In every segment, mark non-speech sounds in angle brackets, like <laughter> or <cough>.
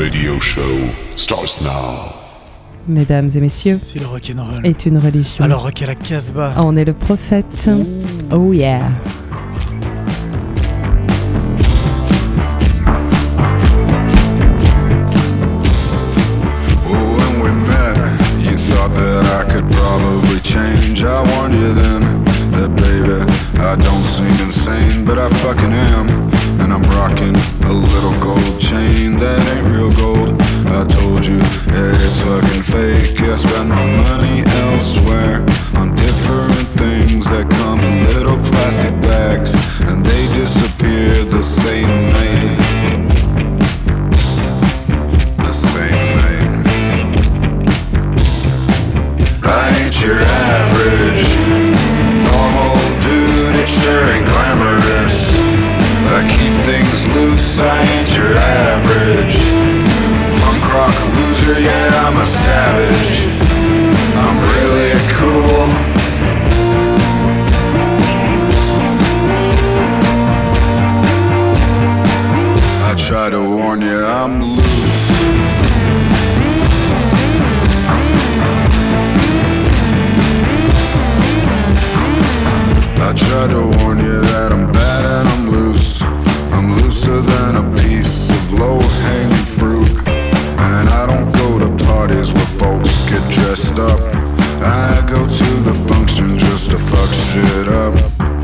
radio show starts now. Mesdames et messieurs, si le rock'n'roll est une religion, alors rock à la Casbah, ah, on est le prophète. Oh yeah. go to the function just to fuck shit up.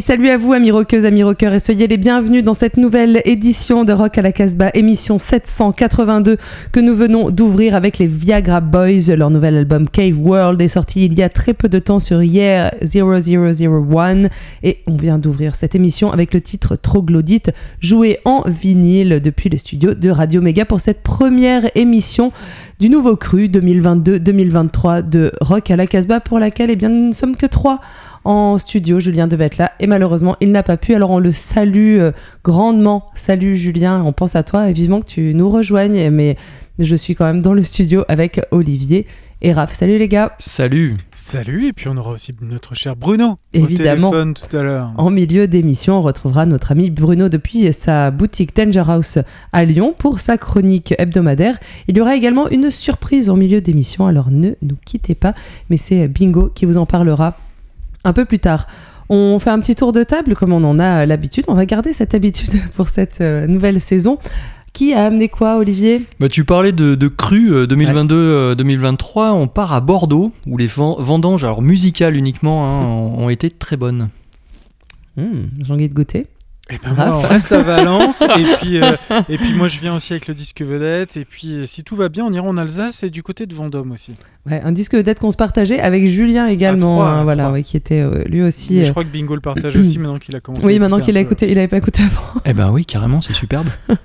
Salut à vous, amis rockeuses, amis rockeurs, et soyez les bienvenus dans cette nouvelle édition de Rock à la Casbah, émission 782 que nous venons d'ouvrir avec les Viagra Boys. Leur nouvel album Cave World est sorti il y a très peu de temps sur hier 0001 et on vient d'ouvrir cette émission avec le titre Troglodyte, joué en vinyle depuis le studio de Radio Méga pour cette première émission du nouveau cru 2022-2023 de Rock à la Casbah pour laquelle eh bien, nous ne sommes que trois en studio. Julien devait être là et malheureusement il n'a pas pu. Alors on le salue euh, grandement. Salut Julien, on pense à toi et vivement que tu nous rejoignes. Mais je suis quand même dans le studio avec Olivier et Raph. Salut les gars Salut Salut, et puis on aura aussi notre cher Bruno Évidemment. au téléphone tout à l'heure. En milieu d'émission, on retrouvera notre ami Bruno depuis sa boutique Danger House à Lyon pour sa chronique hebdomadaire. Il y aura également une surprise en milieu d'émission, alors ne nous quittez pas, mais c'est Bingo qui vous en parlera un peu plus tard. On fait un petit tour de table comme on en a l'habitude. On va garder cette habitude <laughs> pour cette euh, nouvelle saison. Qui a amené quoi, Olivier bah, Tu parlais de, de cru euh, 2022-2023. On part à Bordeaux, où les ven- vendanges, alors musicales uniquement, hein, ont, ont été très bonnes. Hmm, J'ai envie de goûter. Et ben moi, on reste à Valence, et <laughs> puis, euh, et puis moi je viens aussi avec le disque vedette, et puis euh, si tout va bien, on ira en Alsace et du côté de Vendôme aussi. Ouais, un disque peut-être qu'on se partageait avec Julien également, trois, hein, voilà, ouais, qui était euh, lui aussi. Mais je euh, crois que Bingo le partage <clears throat> aussi maintenant qu'il a commencé. oui, à maintenant qu'il a écouté, il avait pas écouté avant. Eh ben oui, carrément, c'est superbe. <laughs>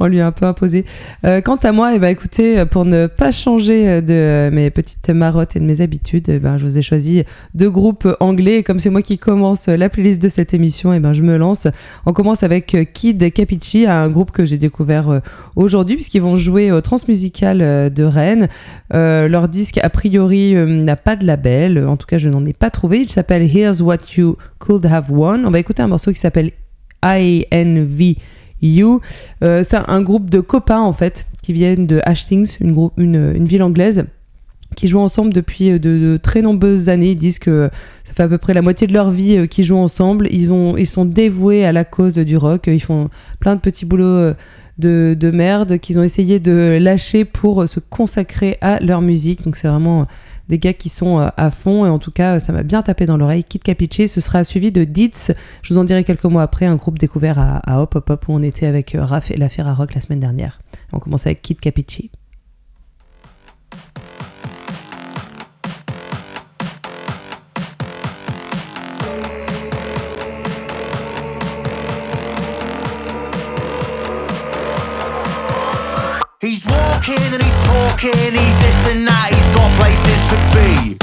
On lui a un peu imposé. Euh, quant à moi, eh ben, écoutez, pour ne pas changer de mes petites marottes et de mes habitudes, eh ben, je vous ai choisi deux groupes anglais. Et comme c'est moi qui commence la playlist de cette émission, eh ben, je me lance. On commence avec euh, Kid Capici, un groupe que j'ai découvert euh, aujourd'hui, puisqu'ils vont jouer au Transmusical euh, de Rennes. Leur disque, a priori, n'a pas de label. En tout cas, je n'en ai pas trouvé. Il s'appelle Here's What You Could Have Won. On va écouter un morceau qui s'appelle INV. You. C'est un groupe de copains en fait qui viennent de Hastings, une, ville anglaise, qui jouent ensemble depuis de, de très nombreuses années. Ils disent que fait à peu près la moitié de leur vie euh, qu'ils jouent ensemble. Ils, ont, ils sont dévoués à la cause du rock. Ils font plein de petits boulots euh, de, de merde qu'ils ont essayé de lâcher pour euh, se consacrer à leur musique. Donc c'est vraiment des gars qui sont à fond et en tout cas ça m'a bien tapé dans l'oreille. Kid Capiche, ce sera suivi de Ditz. Je vous en dirai quelques mois après, un groupe découvert à, Hop Hop Hop où on était avec Raph et l'affaire à Rock la semaine dernière. On commence avec Kid Capiche. Walking and he's talking, he's this and that, he's got places to be.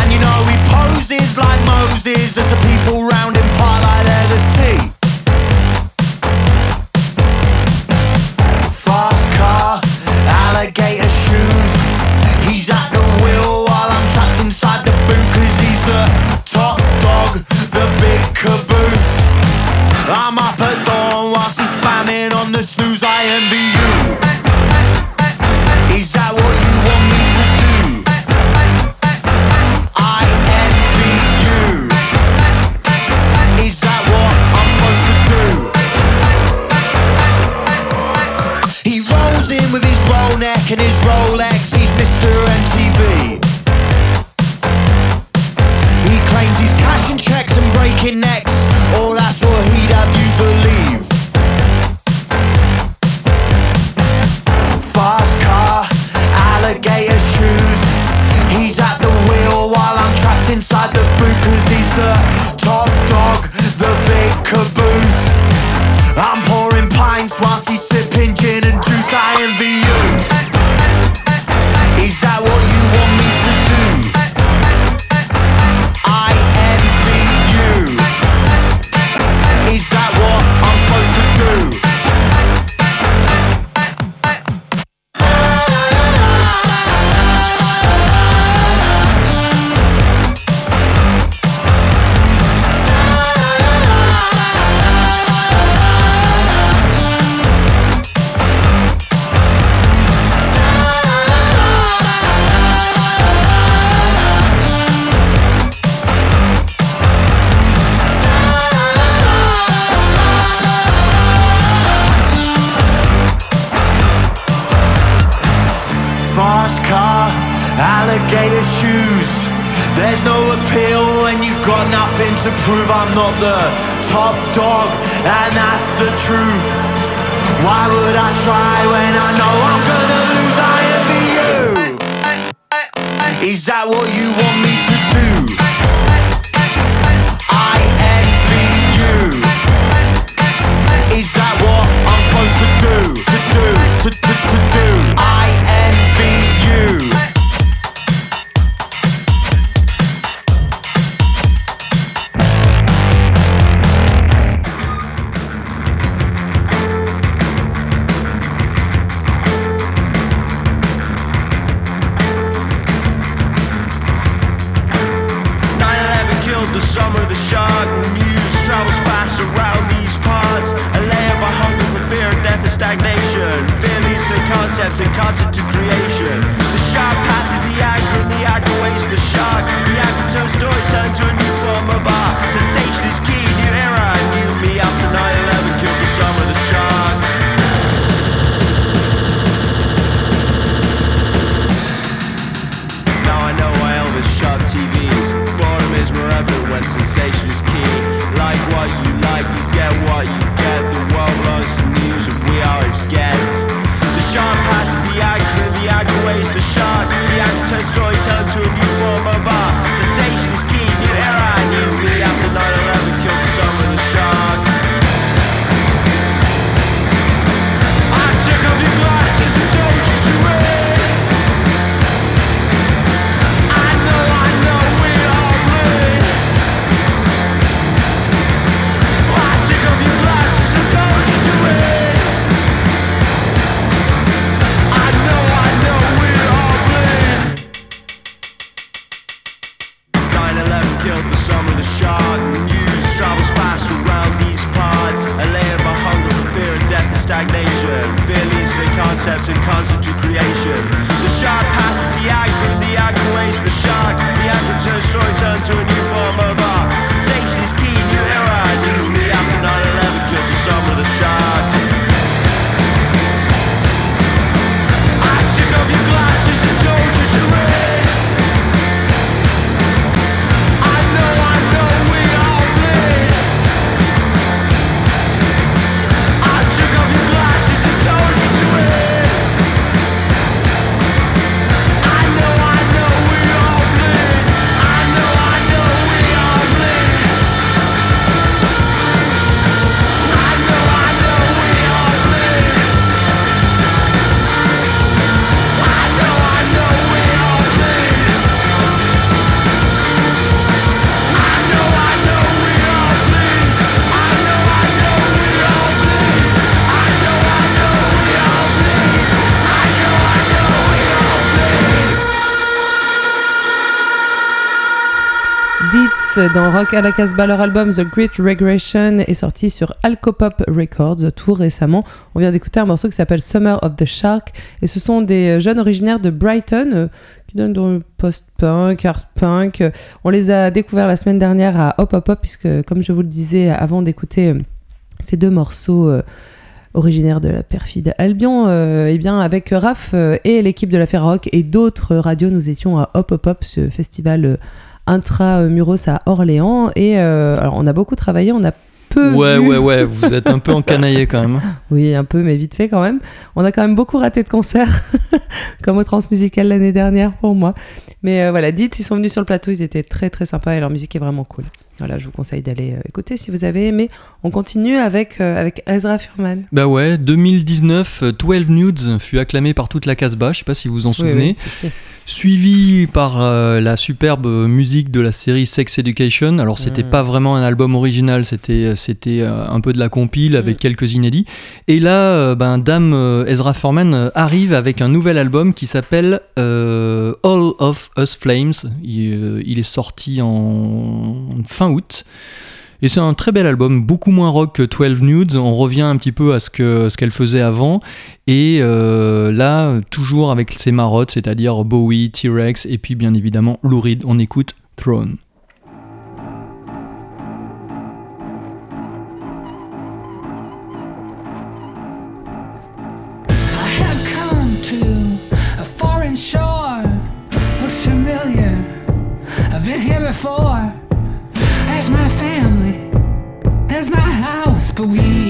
And you know he poses like Moses as the people round him part like they're shoes. There's no appeal when you've got nothing to prove. I'm not the top dog, and that's the truth. Why would I try when I know I'm gonna lose? I envy you. Is that what you want me to do? I envy you. Is that what dans Rock à la Casbah, leur album The Great Regression est sorti sur Alcopop Records tout récemment. On vient d'écouter un morceau qui s'appelle Summer of the Shark et ce sont des jeunes originaires de Brighton euh, qui donnent dans le post-punk, art-punk. On les a découverts la semaine dernière à Hop Hop Hop puisque comme je vous le disais avant d'écouter euh, ces deux morceaux euh, originaires de la perfide Albion, euh, eh bien avec Raph euh, et l'équipe de la Ferroc et d'autres radios, nous étions à Hop Hop Hop, ce festival euh, intra-muros à Orléans. Et euh, alors, on a beaucoup travaillé, on a peu. Ouais, vu. ouais, ouais, <laughs> vous êtes un peu encanaillé quand même. Oui, un peu, mais vite fait quand même. On a quand même beaucoup raté de concerts, <laughs> comme au Transmusical l'année dernière pour moi. Mais euh, voilà, dites, ils sont venus sur le plateau, ils étaient très très sympas et leur musique est vraiment cool. Voilà, je vous conseille d'aller euh, écouter si vous avez aimé. On continue avec, euh, avec Ezra Furman. Bah ouais, 2019, euh, 12 Nudes fut acclamé par toute la Casbah, je sais pas si vous vous en souvenez. oui, si, si. Suivi par euh, la superbe musique de la série Sex Education. Alors c'était Mm. pas vraiment un album original, c'était c'était euh, un peu de la compile avec Mm. quelques inédits. Et là, euh, ben Dame euh, Ezra Furman euh, arrive avec un nouvel album qui s'appelle euh, All of Us Flames. Il, euh, il est sorti en fin Et c'est un très bel album, beaucoup moins rock que 12 Nudes. On revient un petit peu à ce que ce qu'elle faisait avant. Et euh, là, toujours avec ses marottes, c'est-à-dire Bowie, T-Rex et puis bien évidemment Lou Reed. On écoute Throne. We.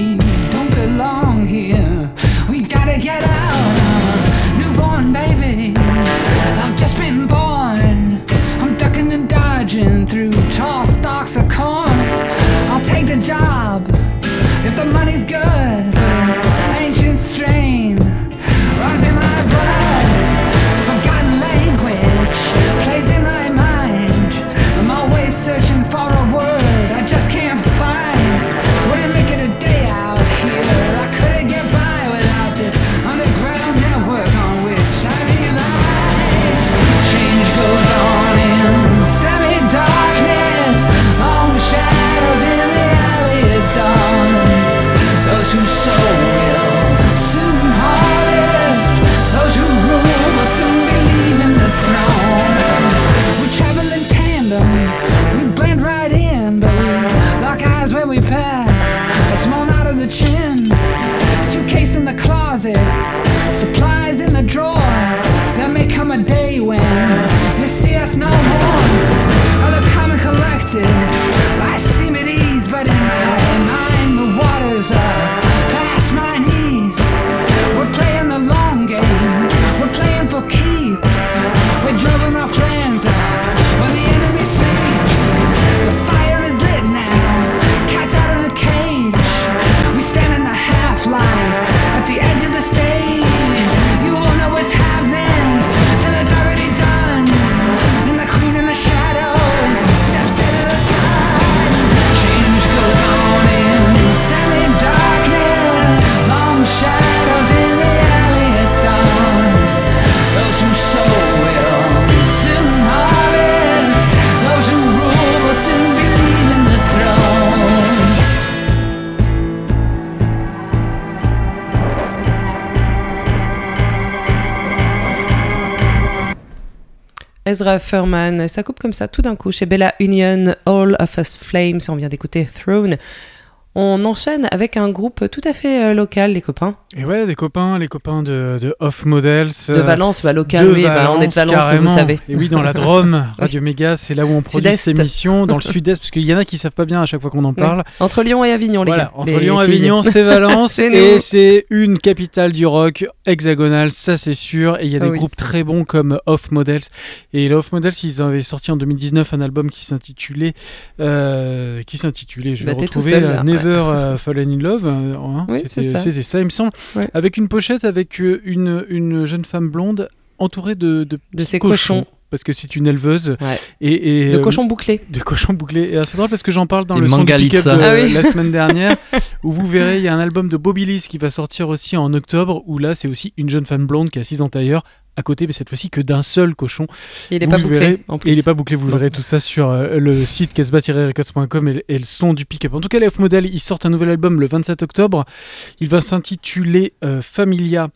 Ezra Furman, ça coupe comme ça tout d'un coup chez Bella Union, All of Us Flames, on vient d'écouter Throne. On enchaîne avec un groupe tout à fait euh, local, les copains. Et ouais, des copains, les copains de, de Off Models. De euh, Valence, bah, local, oui, bah, on est de Valence, comme vous savez. Et oui, dans la Drôme, <laughs> Radio Méga, c'est là où on produit ces émissions, dans le sud-est, parce qu'il y en a qui savent pas bien à chaque fois qu'on en parle. Entre Lyon et Avignon, les Voilà, gars. entre les Lyon et. Avignon, c'est <laughs> Valence, et c'est une capitale du rock hexagonale, ça c'est sûr. Et il y a Ah des oui. groupes très bons comme Off Models. Et Off Models, ils avaient sorti en 2019 un album qui s'intitulait, euh, qui s'intitulait, je vais Bah, tout retrouver, euh, Never euh, Fallen in Love. euh, hein, Oui, c'était ça. il me semble. Ouais. Avec une pochette avec euh, une, une jeune femme blonde entourée de, de, petits ses cochons. Parce que c'est une éleveuse. Ouais. Et, et, De cochons bouclés. de cochons bouclés. Et c'est drôle parce que j'en parle dans Des le son du pick-up Mangalitsa. de Ah oui. la semaine dernière, <laughs> où vous verrez, il y a un album de Bobby Lee qui va sortir aussi en octobre, où là, c'est aussi une jeune femme blonde qui est assise en tailleur à côté, mais cette fois-ci que d'un seul cochon. Il est Vous pas bouclé, verrez. en plus. Et il n'est pas bouclé, vous le verrez tout ça sur euh, le site casbah-records.com et, et le son du pick-up. En tout cas, les F-Model, ils sortent un nouvel album le 27 octobre. Il va s'intituler euh, Familia.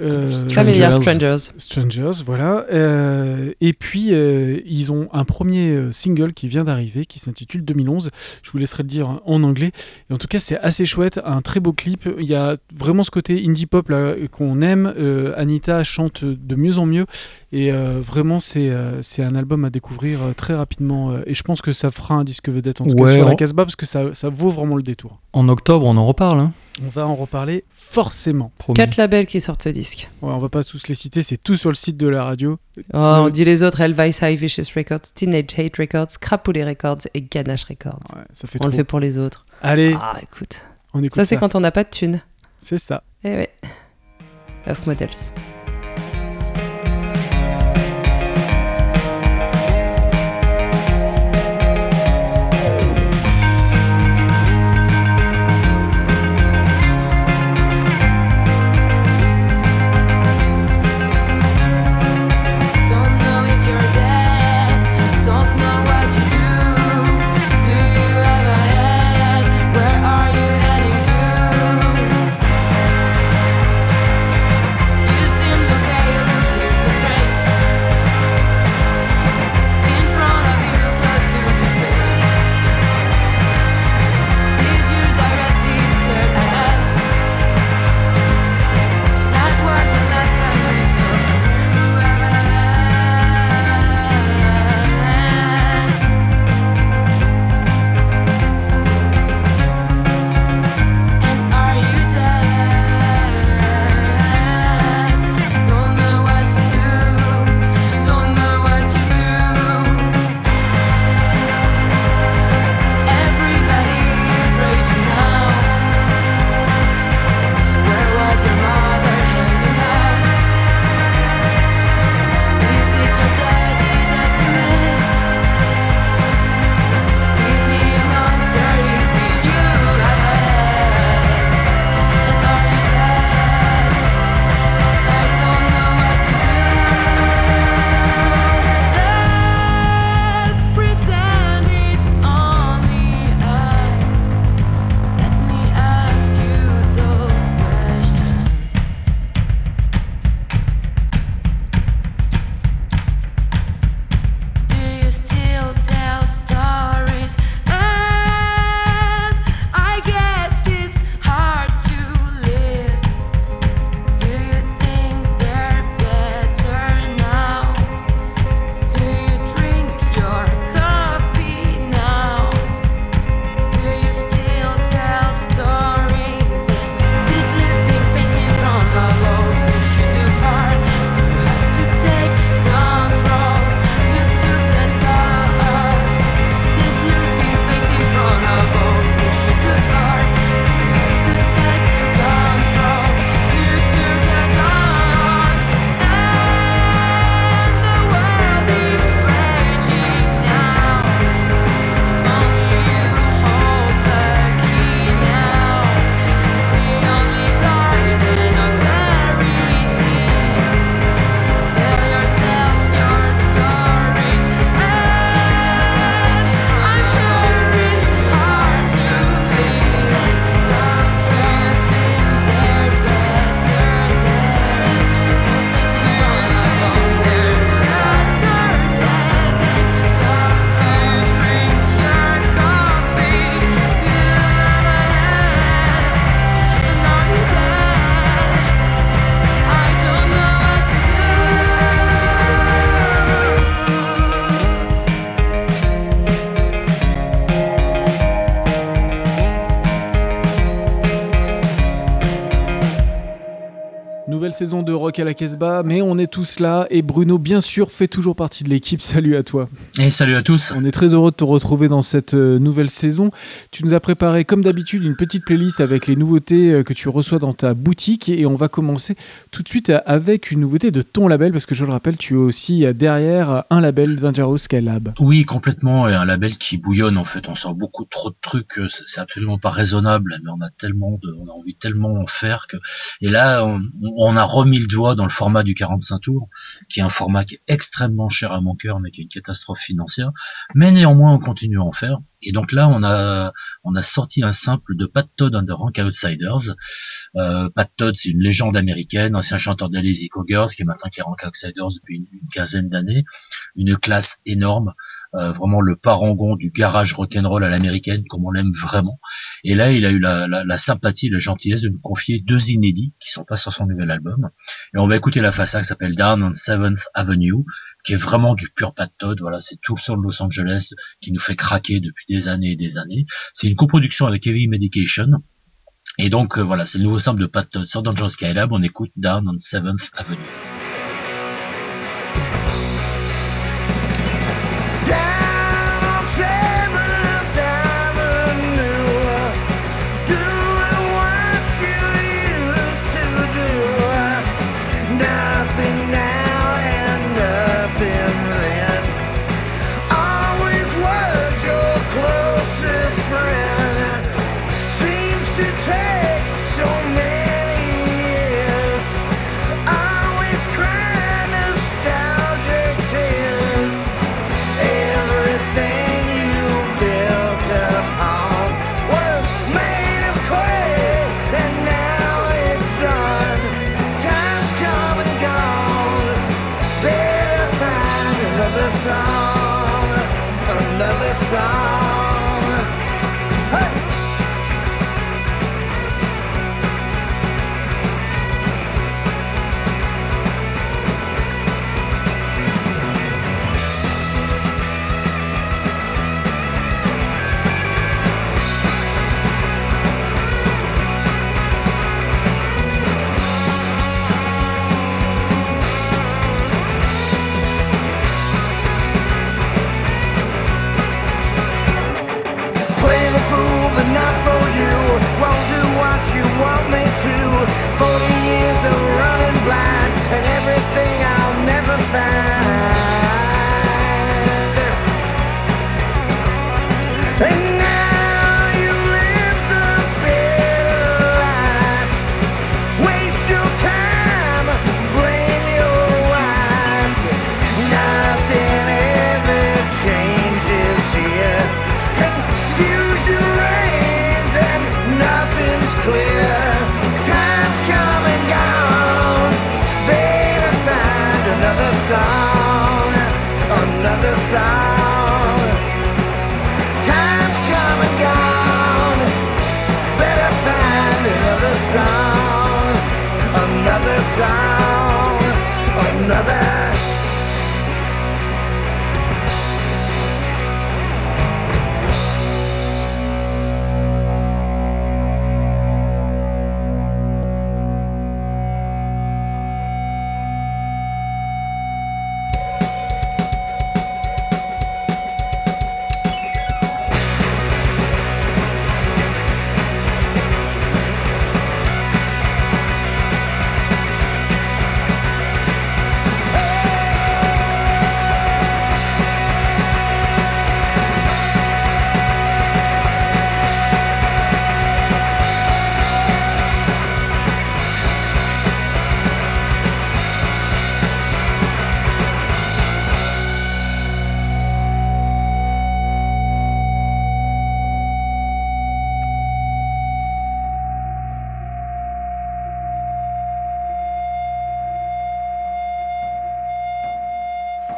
euh, Familiar Strangers. Strangers. Voilà. Euh, et puis, euh, ils ont un premier euh, single qui vient d'arriver, qui s'intitule 2011. Je vous laisserai le dire en anglais. Et en tout cas, c'est assez chouette, un très beau clip. Il y a vraiment ce côté indie pop là qu'on aime. Euh, Anita chante de mieux en mieux. Et euh, vraiment, c'est euh, c'est un album à découvrir euh, très rapidement. euh, et je pense que ça fera un disque vedette, en tout cas sur la on- Casbah, parce que ça, ça vaut vraiment le détour. En octobre, on en reparle. Hein, On va en reparler forcément. promis. Quatre labels qui sortent ce disque. Ouais, on va pas tous les citer, c'est tout sur le site de la radio. Oh, on dit les autres Elvis High Vicious Records, Teenage Hate Records, Crapoulet Records et Ganache Records. Ouais, ça fait on trop. le fait pour les autres. Allez, Ah, écoute. on écoute Ça, c'est quand on n'a pas de thunes. C'est ça. Eh ouais. Off Models. Saison de Rock à la Casbah, mais on est tous là et Bruno, bien sûr, fait toujours partie de l'équipe. <laughs> Salut à toi. Et salut à tous. On est très heureux de te retrouver dans cette euh, nouvelle saison. Tu nous as préparé, comme d'habitude, une petite playlist avec les nouveautés euh, que tu reçois dans ta boutique et on va commencer tout de suite avec une nouveauté de ton label parce que je le rappelle, tu es aussi euh, derrière un label Dangerous Skylab. Oui, complètement. Et un label qui bouillonne en fait. On sort beaucoup trop de trucs. euh, C'est absolument pas raisonnable, mais on a tellement de, on a envie tellement en faire que. Et là, on, on a remis le doigt dans le format du 45 tours, qui est un format qui est extrêmement cher à mon cœur, mais qui est une catastrophe financière. Mais néanmoins, on continue à en faire. Et donc là, on a, on a sorti un simple de Pat Todd and the Rank Outsiders. Euh, Pat Todd, c'est une légende américaine, ancien chanteur des Lazy Cougars, qui est maintenant qui est Rank Outsiders depuis une, quinzaine d'années. Une classe énorme, euh, vraiment le parangon du garage rock'n'roll à l'américaine, comme on l'aime vraiment. Et là, il a eu la, la, la sympathie, la gentillesse de nous confier deux inédits qui sont pas sur son nouvel album. Et on va écouter la A qui s'appelle Down on 7th Avenue, qui est vraiment du pur Pat Todd. Voilà, c'est tout le son de Los Angeles qui nous fait craquer depuis des années et des années. C'est une coproduction avec Heavy Medication. Et donc euh, voilà, c'est le nouveau sample de Pat Todd sur Dangerous Skylab. On écoute Down on 7th Avenue.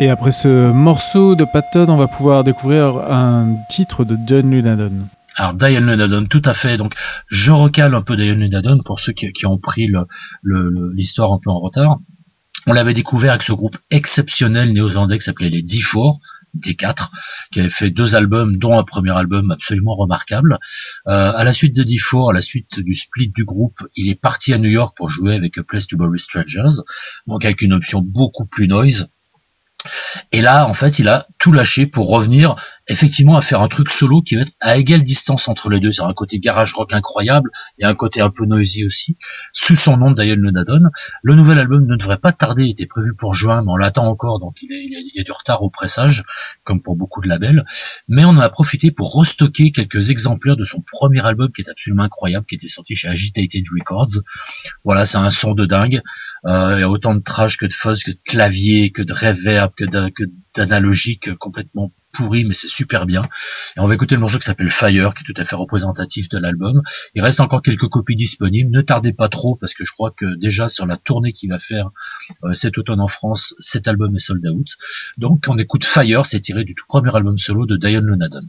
Et après ce morceau de Pat Todd, on va pouvoir découvrir un titre de John Lunadon. Alors Diane Lunadon, tout à fait. Donc je recale un peu Diane Lunadon pour ceux qui, ont pris l'histoire un peu en retard. On l'avait découvert avec ce groupe exceptionnel néo-zélandais qui s'appelait les D4, D4, qui avait fait deux albums, dont un premier album absolument remarquable. Euh, à la suite de D4, à la suite du split du groupe, il est parti à New York pour jouer avec A Place to Bury Strangers, donc avec une option beaucoup plus noise. Et là, en fait, il a tout lâché pour revenir effectivement à faire un truc solo qui va être à égale distance entre les deux. C'est un côté garage rock incroyable et un côté un peu noisy aussi, sous son nom Diane Lunadon. Le nouvel album ne devrait pas tarder, il était prévu pour juin, mais on l'attend encore, donc il, il, y a, du retard au pressage, comme pour beaucoup de labels. Mais on en a profité pour restocker quelques exemplaires de son premier album qui est absolument incroyable, qui était sorti chez Agitated Records. Voilà, c'est un son de dingue. Euh, il y a autant de trash que de fuzz, que de clavier, que de reverb, que d'analogique complètement pourri, mais c'est super bien. Et on va écouter le morceau qui s'appelle Fire, qui est tout à fait représentatif de l'album. Il reste encore quelques copies disponibles. Ne tardez pas trop, parce que je crois que déjà sur la tournée qu'il va faire euh, cet automne en France, cet album est sold out. Donc on écoute Fire, c'est tiré du tout premier album solo de Diane Lunadon.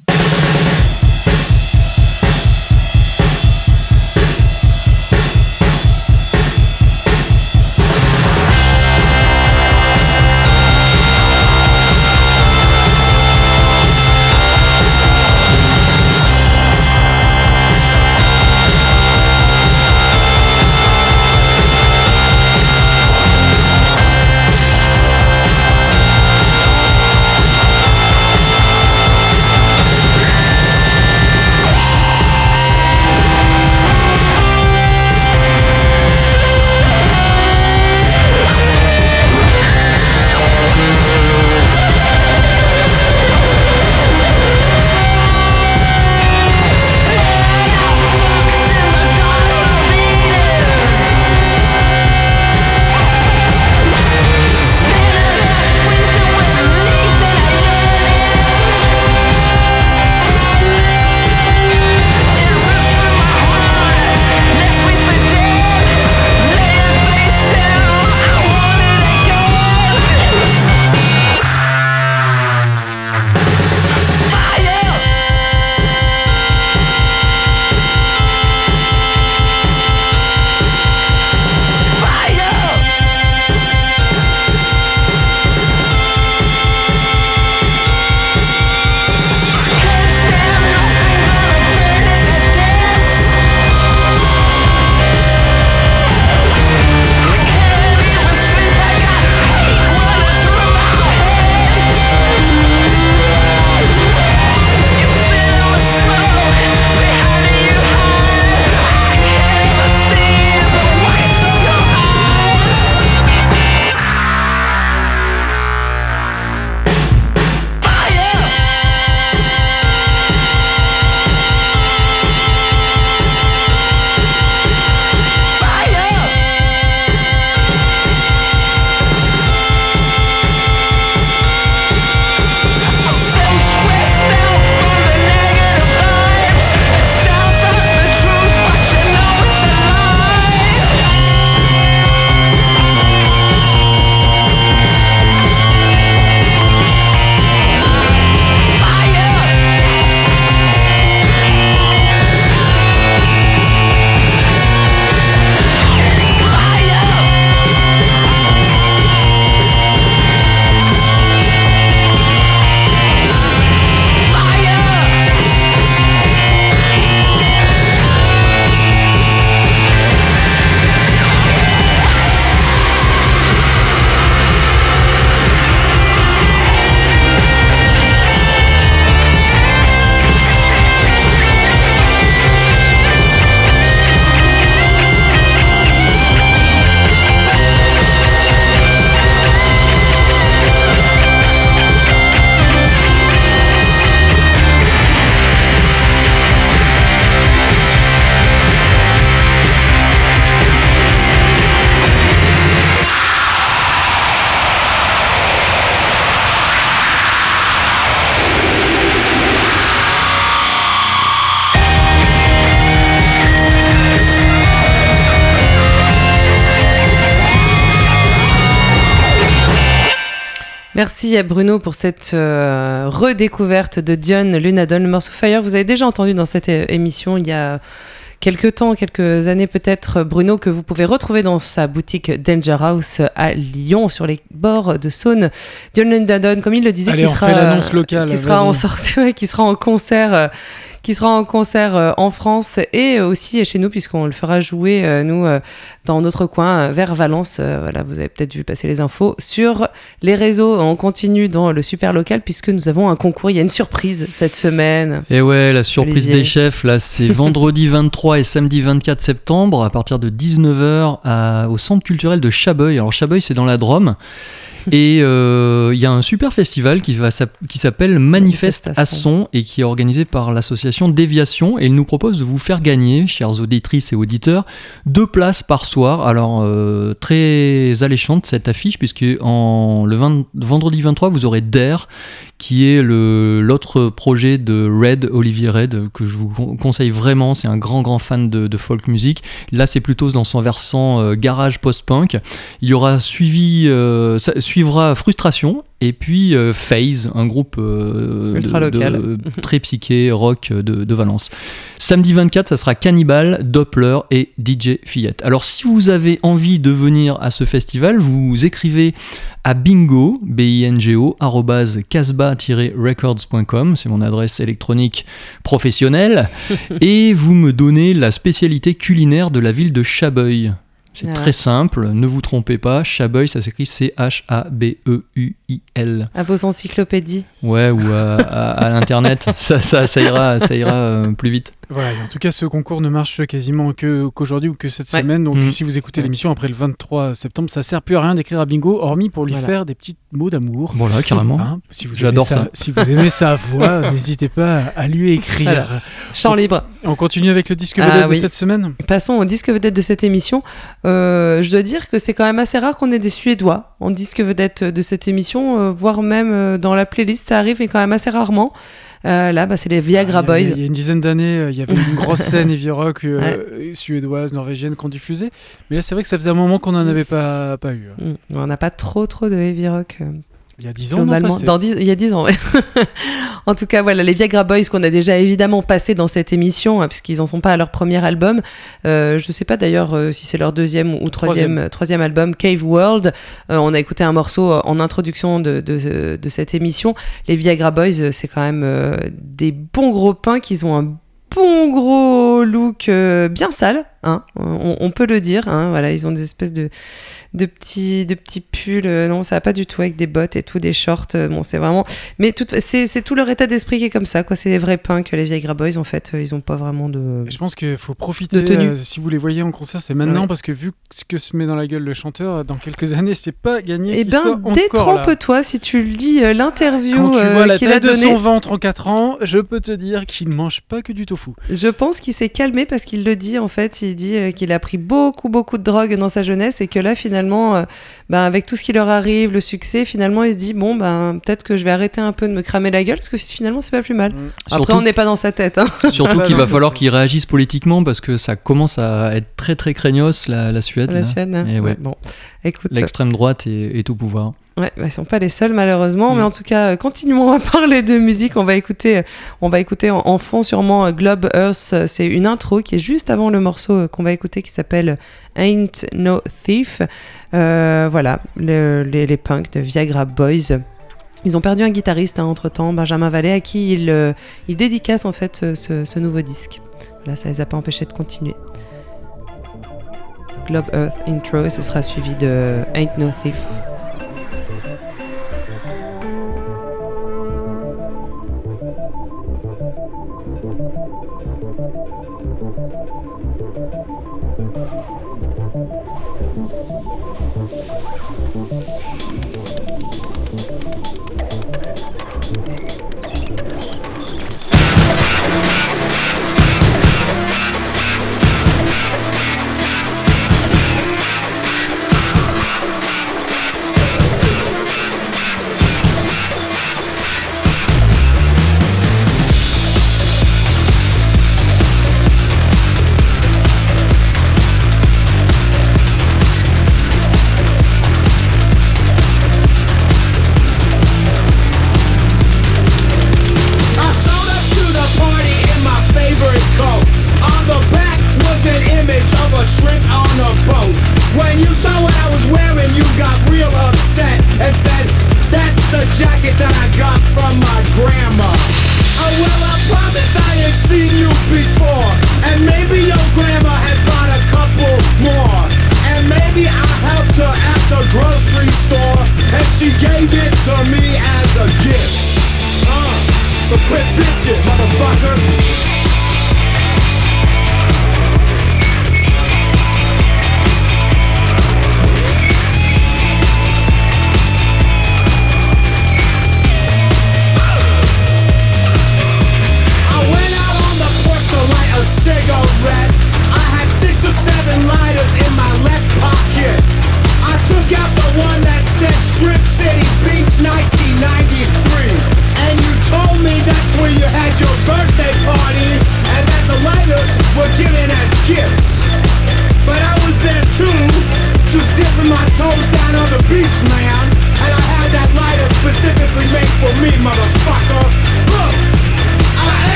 Merci à Bruno pour cette euh, redécouverte de Dion Lunadon. Le morceau Fire, vous avez déjà entendu dans cette é- émission il y a quelques temps, quelques années peut-être, Bruno, que vous pouvez retrouver dans sa boutique Danger House à Lyon, sur les bords de Saône. John London, comme il le disait, Allez, qui sera, qui en sortie, ouais, <laughs> qui sera en concert. euh, qui sera en concert euh, en France et aussi chez nous puisqu'on le fera jouer euh, nous euh, dans notre coin euh, vers Valence. Euh, voilà, vous avez peut-être vu passer les infos sur les réseaux. On continue dans le super local puisque nous avons un concours. Il y a une surprise cette semaine. Et ouais, la surprise Olivier. des chefs, là, c'est vendredi <laughs> 23 et samedi 24 septembre à partir de 19h à- au centre culturel de Chabeuil. Alors, Chabeuil, c'est dans la Drôme. <laughs> Et euh, il y a un super festival qui, va qui s'appelle Manifeste à son et qui est organisé par l'association Déviation. Et il nous propose de vous faire gagner, chères auditrices et auditeurs, deux places par soir. Alors, euh, très alléchante cette affiche, puisque en, le 20 vendredi 23, vous aurez Dare, qui est le- l'autre projet de Red, Olivier Red, que je vous con- conseille vraiment. C'est un grand, grand fan de, de folk music. Là, c'est plutôt dans son versant euh, garage post-punk. Il y aura suivi, ça- suivra Frustration et puis euh, Phase, un groupe euh, Ultra de- local. de- <laughs> très psyché, rock de, de Valence. Samedi 24, ça sera Cannibal, Doppler et DJ Fillette. Alors, si vous avez envie de venir à ce festival, vous écrivez à bingo, B-I-N-G-O, arrobase casbah-records.com, c'est mon adresse électronique professionnelle, <laughs> et vous me donnez la spécialité culinaire de la ville de Chabeuil. C'est Voilà. très simple, ne vous trompez pas, Chabeuil, ça s'écrit C-H-A-B-E-U-I-L. À vos encyclopédies. Ouais, ou à, à- à l'internet, <laughs> ça, ça, ça ira, ça ira euh, plus vite. Voilà, en tout cas, ce concours ne marche quasiment que qu'aujourd'hui ou que cette Ouais. semaine. Donc, Mm. si vous écoutez Ouais. l'émission après le 23 septembre, ça sert plus à rien d'écrire à Bingo, hormis pour lui Voilà. faire des petits mots d'amour. Voilà, carrément. Hein, si vous J'adore aimez ça. Si vous aimez sa voix, <laughs> n'hésitez pas à lui écrire. Voilà. Champ libre. On continue avec le disque Ah vedette de cette semaine. Passons au disque vedette de cette émission. Euh, je dois dire que c'est quand même assez rare qu'on ait des Suédois en disque vedette de cette émission, euh, voire même euh, dans la playlist, ça arrive, mais quand même assez rarement. Euh, là, bah, c'est les Viagra Ah, Boys. Il y a une dizaine d'années, euh, il y avait une grosse <laughs> scène heavy rock euh, suédoise, norvégienne qu'on diffusait. Mais là, c'est vrai que ça faisait un moment qu'on n'en avait pas, pas eu. Mm. On n'a pas trop trop de heavy rock. Il y a 10 ans, non globalement. passé. Dans dix- il y a 10 ans, ouais. <laughs> en tout cas, voilà, les Viagra Boys qu'on a déjà évidemment passé dans cette émission, hein, puisqu'ils n'en sont pas à leur premier album. Euh, je ne sais pas d'ailleurs euh, si c'est leur deuxième ou troisième, Troisième. troisième album, Cave World. Euh, on a écouté un morceau en introduction de, de, de cette émission. Les Viagra Boys, c'est quand même des bons gros pains qui ont un bon gros look euh, bien sale, hein, on, on peut le dire. Hein, voilà, ils ont des espèces de, de petits, de petits pulls. euh, non, ça va pas du tout avec des bottes et tout, des shorts. euh, bon, c'est vraiment. Mais tout, c'est, c'est tout leur état d'esprit qui est comme ça. Quoi. C'est des vrais punks, les vieilles Boys. En fait, ils ont pas vraiment de. Je pense qu'il faut profiter, De tenue. euh, si vous les voyez en concert, c'est maintenant, Ouais. parce que vu ce que se met dans la gueule le chanteur, dans quelques <laughs> années, c'est pas gagné. Eh ben, détrompe-toi si tu lis l'interview Quand tu vois la qu'il a taille de donnée. son ventre en 4 ans, je peux te dire qu'il ne mange pas que du tofu. Je pense qu'il s'est calmé parce qu'il le dit en fait. Il dit euh, qu'il a pris beaucoup beaucoup de drogue dans sa jeunesse et que là finalement, euh, ben, avec tout ce qui leur arrive, le succès, finalement il se dit bon ben peut-être que je vais arrêter un peu de me cramer la gueule parce que finalement c'est pas plus mal. Après Surtout- on n'est pas dans sa tête. Hein. <laughs> Surtout qu'il va falloir qu'ils réagissent politiquement parce que ça commence à être très très craignos la, la Suède. La là. Suède. hein. Et ouais. Bon, écoute. L'extrême droite est, est au pouvoir. Ouais, bah, ils sont pas les seuls malheureusement, Mm. mais en tout cas, euh, continuons à <laughs> parler de musique. On va écouter, euh, on va écouter en, en fond sûrement euh, Globe Earth. C'est une intro qui est juste avant le morceau qu'on va écouter qui s'appelle Ain't No Thief. Euh, voilà, le- les, les punks de Viagra Boys. Ils ont perdu un guitariste entre temps, Benjamin Vallée, à qui il, euh, il dédicace en fait ce, ce- ce nouveau disque. Voilà, ça les a pas empêchés de continuer. Globe Earth intro et ce sera suivi de Ain't No Thief.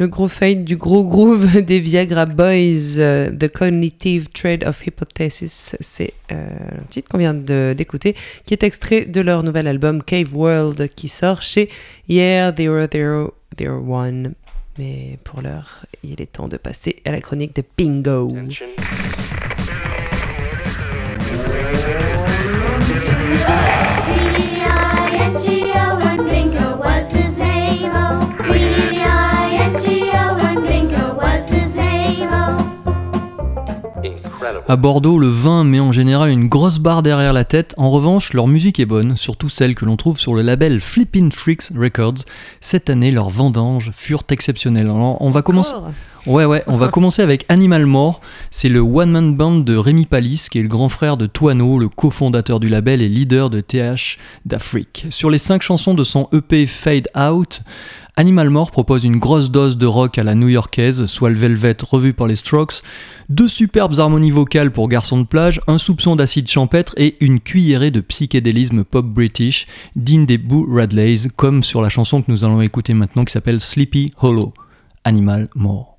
Le gros fade du gros groove <laughs> des Viagra Boys, euh, The Cognitive Trade of Hypothesis, c'est euh, le titre qu'on vient d'écouter, qui est extrait de leur nouvel album Cave World qui sort chez Yeah Zero Zero Zero One. Mais pour l'heure, il est temps de passer à la chronique de. B-I-N-G-O À Bordeaux, le vin met en général une grosse barre derrière la tête. En revanche, leur musique est bonne, surtout celle que l'on trouve sur le label Flippin' Freaks Records. Cette année, leurs vendanges furent exceptionnelles. Alors, on va commencer. Ouais, ouais, on va <laughs> commencer avec Animal More. C'est le one-man band de Rémi Palis, qui est le grand frère de Toano, le cofondateur du label et leader de TH d'Afrique. Sur les cinq chansons de son EP Fade Out, Animal More propose une grosse dose de rock à la new-yorkaise, soit le Velvet revu par les Strokes, deux superbes harmonies vocales pour garçons de plage, un soupçon d'acide champêtre et une cuillerée de psychédélisme pop british, digne des Boo Radleys, comme sur la chanson que nous allons écouter maintenant qui s'appelle Sleepy Hollow. Animal More.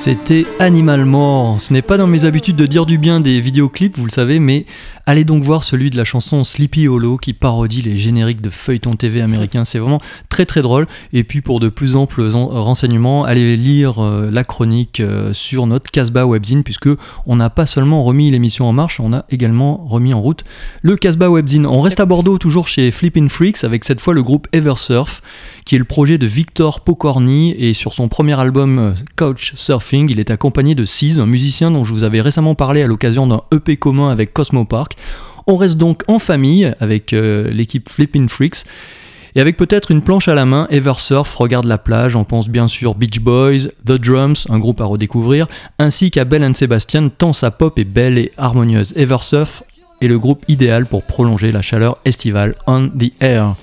C'était Animal More. Ce n'est pas dans mes habitudes de dire du bien des vidéoclips, vous le savez, mais allez donc voir celui de la chanson Sleepy Hollow qui parodie les génériques de feuilletons TV américains. C'est vraiment très très drôle. Et puis pour de plus amples en- renseignements, allez lire euh, la chronique euh, sur notre Casbah Webzine, puisque on n'a pas seulement remis l'émission en marche, on a également remis en route le Casbah Webzine. On reste à Bordeaux, toujours chez Flippin' Freaks, avec cette fois le groupe Eversurf, qui est le projet de Victor Pokorny. Et sur son premier album euh, Couch Surfing, il est accompagné de Seas, un musicien dont je vous avais récemment parlé à l'occasion d'un EP commun avec Cosmo Park. On reste donc en famille avec euh, l'équipe Flippin' Freaks. Et avec peut-être une planche à la main, Eversurf regarde la plage, on pense bien sûr Beach Boys, The Drums, un groupe à redécouvrir, ainsi qu'à Belle and Sebastian, tant sa pop est belle et harmonieuse. Eversurf est le groupe idéal pour prolonger la chaleur estivale on the air.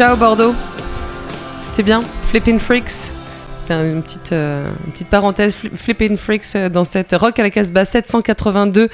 Ciao Bordeaux. C'était bien. Flippin' Freaks. C'était un- une petite, euh, petite parenthèse. Fli- Flippin' Freaks euh, dans cette Rock à la Casbah 782.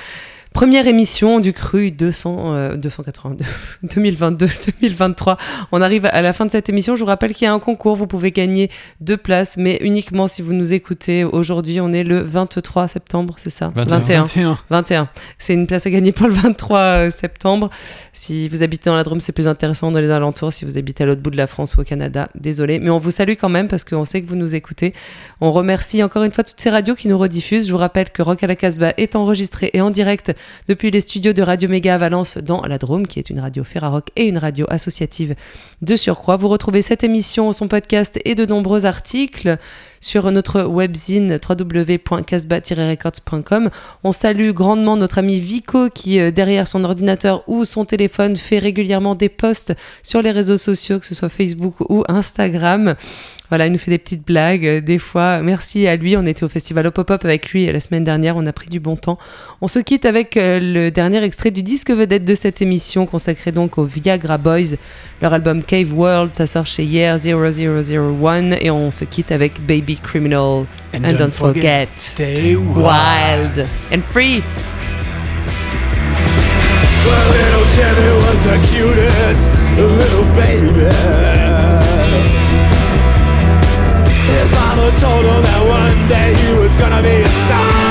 Première émission du cru 200, euh, 282, 2022, 2023. On arrive à la fin de cette émission. Je vous rappelle qu'il y a un concours. Vous pouvez gagner deux places, mais uniquement si vous nous écoutez. Aujourd'hui, on est le 23 septembre, c'est ça? 21. 21. 21. C'est une place à gagner pour le 23 euh, septembre. Si vous habitez dans la Drôme, c'est plus intéressant dans les alentours. Si vous habitez à l'autre bout de la France ou au Canada, désolé. Mais on vous salue quand même parce qu'on sait que vous nous écoutez. On remercie encore une fois toutes ces radios qui nous rediffusent. Je vous rappelle que Rock à la Casbah est enregistré et en direct depuis les studios de Radio Méga à Valence dans la Drôme, qui est une radio Ferrarock et une radio associative de surcroît. Vous retrouvez cette émission, son podcast et de nombreux articles sur notre webzine www.casbah-records.com. On salue grandement notre ami Vico qui, euh, derrière son ordinateur ou son téléphone, fait régulièrement des posts sur les réseaux sociaux, que ce soit Facebook ou Instagram. Voilà, il nous fait des petites blagues euh, des fois. Merci à lui. On était au festival au pop-up avec lui euh, la semaine dernière. On a pris du bon temps. On se quitte avec euh, le dernier extrait du disque vedette de cette émission consacré donc aux Viagra Boys. Leur album Cave World, ça sort chez Year 0001 et on se quitte avec Baby Criminal and, don't, forget, stay wild and free. Well, little Jimmy was the cutest little baby. Told him that one day he was gonna be a star.